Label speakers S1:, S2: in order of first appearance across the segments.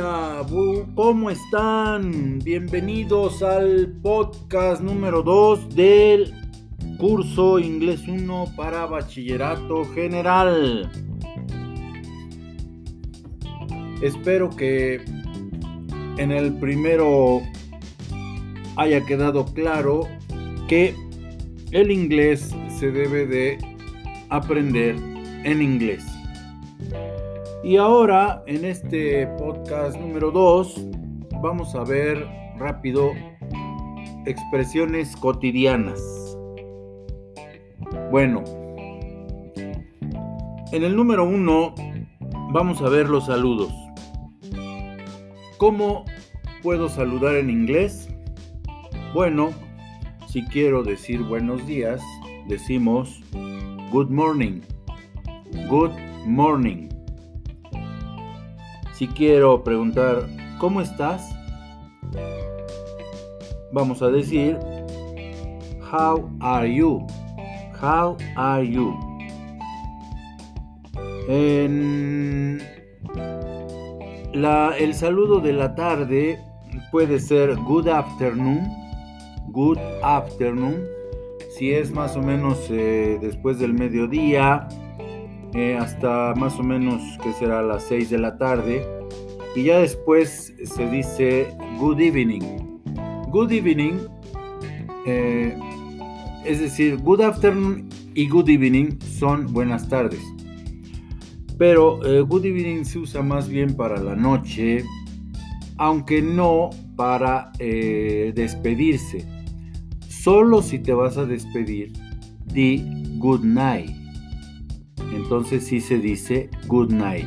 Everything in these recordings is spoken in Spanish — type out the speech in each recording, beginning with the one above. S1: Hola, ¿cómo están? Bienvenidos al podcast número 2 del curso Inglés 1 para Bachillerato General. Espero que en el primero haya quedado claro que el inglés se debe de aprender en inglés. Y ahora, en este podcast número 2, vamos a ver rápido expresiones cotidianas. Bueno, en el número 1 vamos a ver los saludos. ¿Cómo puedo saludar en inglés? Bueno, si quiero decir buenos días, decimos good morning. Good morning. Si quiero preguntar, ¿cómo estás? Vamos a decir, How are you? How are you? el saludo de la tarde puede ser good afternoon, good afternoon, si es más o menos eh, después del mediodía, eh, hasta más o menos que será las 6 de la tarde. Y ya después se dice good evening. Good evening, eh, es decir, good afternoon y good evening son buenas tardes. Pero eh, good evening se usa más bien para la noche, aunque no para despedirse. Solo si te vas a despedir, di good night entonces sí se dice good night,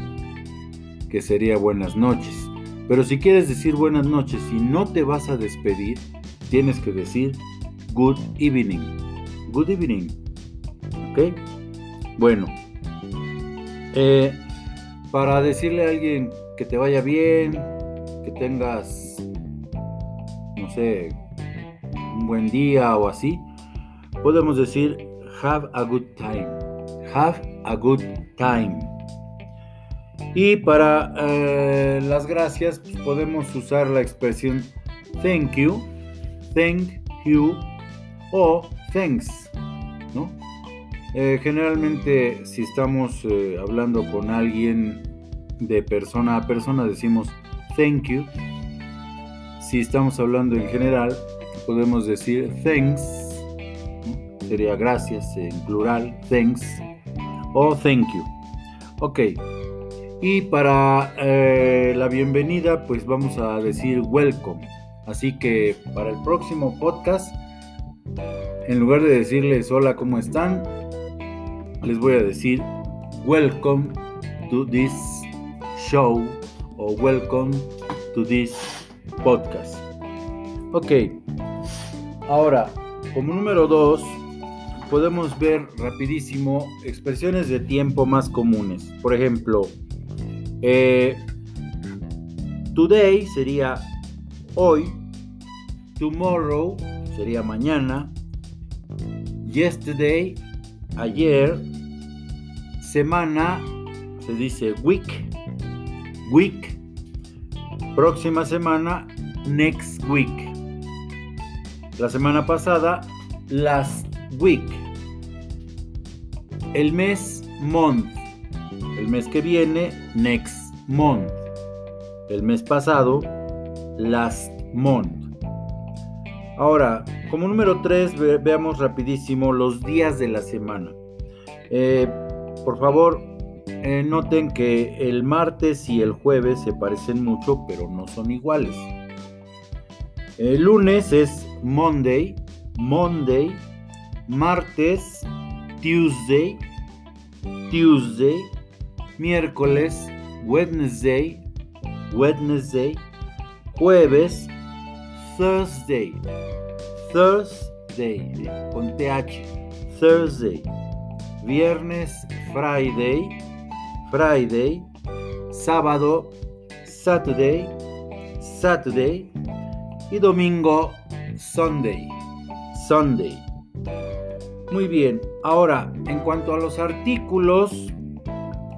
S1: que sería buenas noches. Pero si quieres decir buenas noches y no te vas a despedir, tienes que decir good evening. Good evening. ¿Ok? Bueno. Eh, para decirle a alguien que te vaya bien, que tengas, no sé, un buen día o así, podemos decir have a good time. Have a good time. Y para eh, las gracias pues, podemos usar la expresión thank you, thank you o thanks. ¿no? Eh, generalmente si estamos eh, hablando con alguien de persona a persona decimos thank you. Si estamos hablando en general podemos decir thanks. Sería gracias en plural, thanks. Oh, thank you. Ok. Y para eh, la bienvenida, pues vamos a decir welcome. Así que para el próximo podcast, en lugar de decirles hola, ¿cómo están? Les voy a decir welcome to this show o welcome to this podcast. Ok. Ahora, como número dos podemos ver rapidísimo expresiones de tiempo más comunes. Por ejemplo, eh, today sería hoy, tomorrow sería mañana, yesterday, ayer, semana se dice week, week, próxima semana, next week. La semana pasada, last week. El mes month. El mes que viene, next month. El mes pasado, last month. Ahora, como número 3, veamos rapidísimo los días de la semana. Eh, por favor, eh, noten que el martes y el jueves se parecen mucho, pero no son iguales. El lunes es Monday, Monday, martes Tuesday, Tuesday, miércoles, Wednesday, Wednesday, jueves, Thursday, Thursday, con TH, Thursday, viernes, Friday, Friday, sábado, Saturday, Saturday y domingo, Sunday, Sunday. Muy bien, ahora en cuanto a los artículos,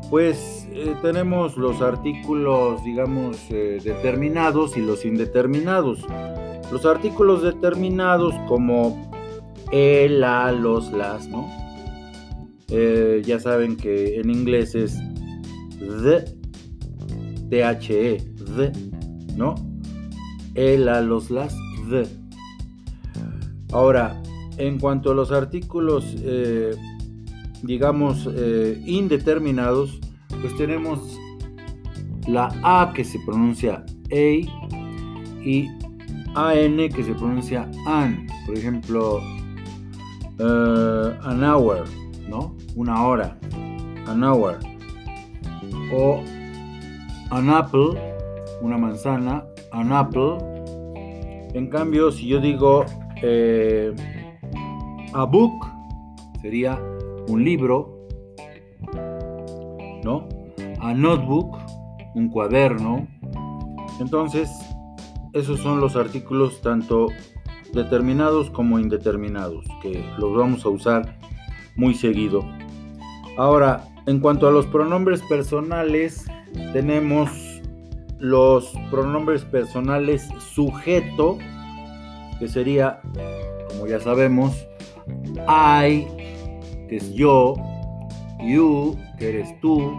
S1: pues eh, tenemos los artículos, digamos, eh, determinados y los indeterminados. Los artículos determinados como el, a los, las, ¿no? Eh, ya saben que en inglés es the, E the, ¿no? El, a los, las, the. Ahora, en cuanto a los artículos, eh, digamos, eh, indeterminados, pues tenemos la A que se pronuncia A y AN que se pronuncia AN. Por ejemplo, eh, an hour, ¿no? Una hora, an hour. O an apple, una manzana, an apple. En cambio, si yo digo... A book sería un libro, ¿no? A notebook, un cuaderno. Entonces, esos son los artículos tanto determinados como indeterminados, que los vamos a usar muy seguido. Ahora, en cuanto a los pronombres personales, tenemos los pronombres personales sujeto, que sería, como ya sabemos, I, que es yo, you, que eres tú,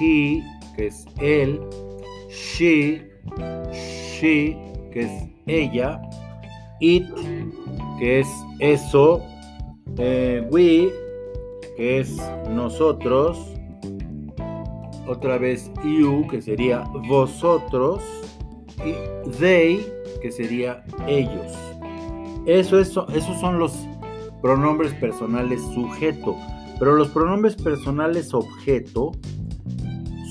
S1: he, que es él, she, she, que es ella, it, que es eso, eh, we, que es nosotros, otra vez you, que sería vosotros, y they, que sería ellos. Eso, eso, esos son los pronombres personales sujeto, pero los pronombres personales objeto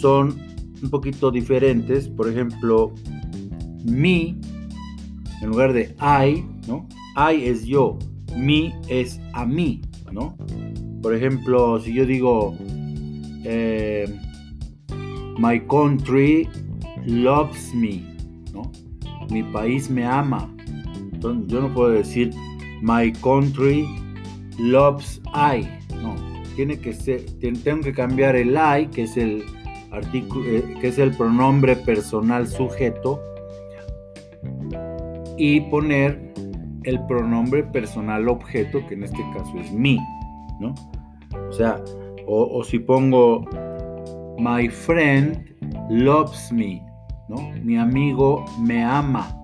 S1: son un poquito diferentes, por ejemplo, me en lugar de I, ¿no? I es yo, Me es a mí, ¿no? Por ejemplo, si yo digo eh, my country loves me, ¿no? Mi país me ama. Entonces yo no puedo decir my country loves I. No, tiene que ser, tengo que cambiar el I, que es el, artículo, eh, que es el pronombre personal sujeto, y poner el pronombre personal objeto, que en este caso es me, ¿no? O sea, o, si pongo my friend loves me, ¿no? Mi amigo me ama.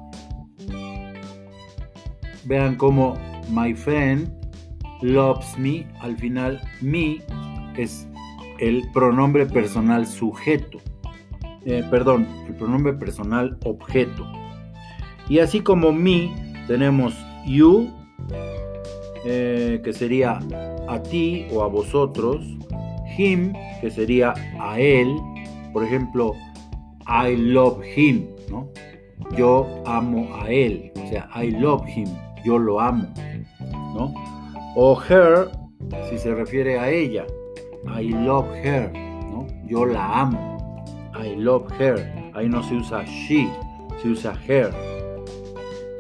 S1: Vean cómo my friend loves me, al final me es el pronombre personal sujeto. Eh, perdón, el pronombre personal objeto. Y así como me, tenemos you, eh, que sería a ti o a vosotros. Him, que sería a él. Por ejemplo, I love him, ¿no? Yo amo a él. O sea, I love him, yo lo amo, ¿no? O her, si se refiere a ella. I love her, Yo la amo. I love her. Ahí no se usa she, se usa her.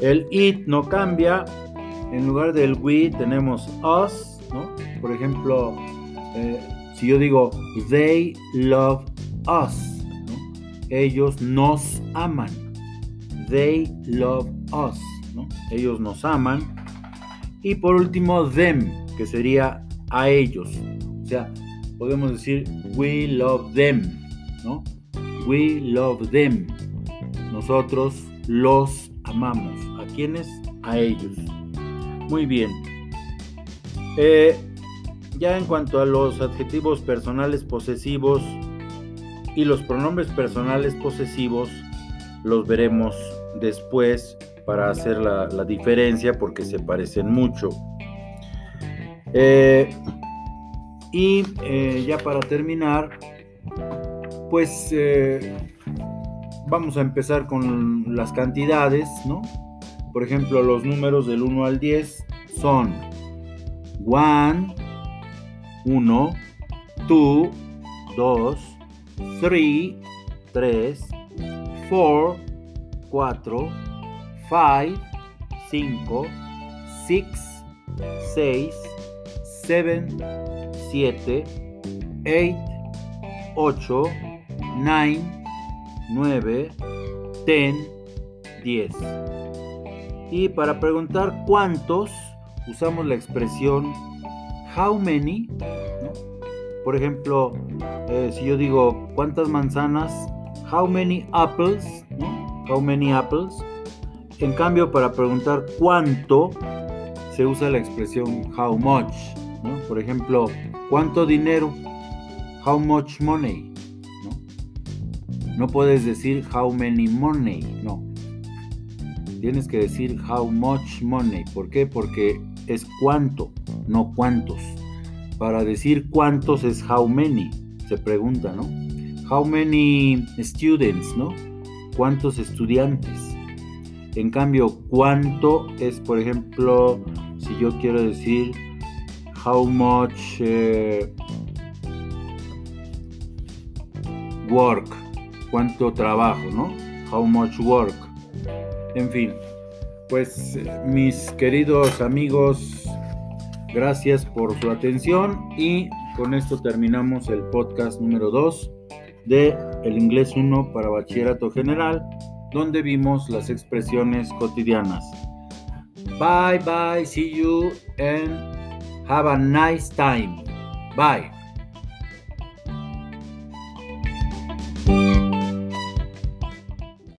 S1: El it no cambia. En lugar del we tenemos us, Por ejemplo, eh, si yo digo they love us, ellos nos aman. They love us, Ellos nos aman. Y por último, them, que sería a ellos. O sea, podemos decir we love them, ¿no? We love them. Nosotros los amamos. ¿A quiénes? A ellos. Muy bien. Eh, ya en cuanto a los adjetivos personales posesivos y los pronombres personales posesivos, los veremos después para hacer la, diferencia porque se parecen mucho. Eh, y eh, ya para terminar, pues eh, vamos a empezar con las cantidades, ¿no? Por ejemplo, los números del 1 al 10 son 1, 1, 2, 2, 3, 3, 4, 4, 5, 5, 6, 6, 7, 7, 8, 8, 9, 9, 10, 10. Y para preguntar cuántos, usamos la expresión how many. Por ejemplo, eh, si yo digo cuántas manzanas, how many apples, how many apples en cambio, para preguntar cuánto, se usa la expresión how much. Por ejemplo, ¿cuánto dinero? How much money. ¿no? no puedes decir how many money. No. Tienes que decir how much money. ¿Por qué? Porque es cuánto, no cuántos. Para decir cuántos es how many. Se pregunta, ¿no? How many students, ¿no? ¿Cuántos estudiantes? En cambio, cuánto es, por ejemplo, si yo quiero decir how much eh, work, cuánto trabajo, ¿no? How much work. En fin, pues mis queridos amigos, gracias por su atención y con esto terminamos el podcast número 2 de El Inglés 1 para Bachillerato General donde vimos las expresiones cotidianas. Bye bye, see you and have a nice time. Bye.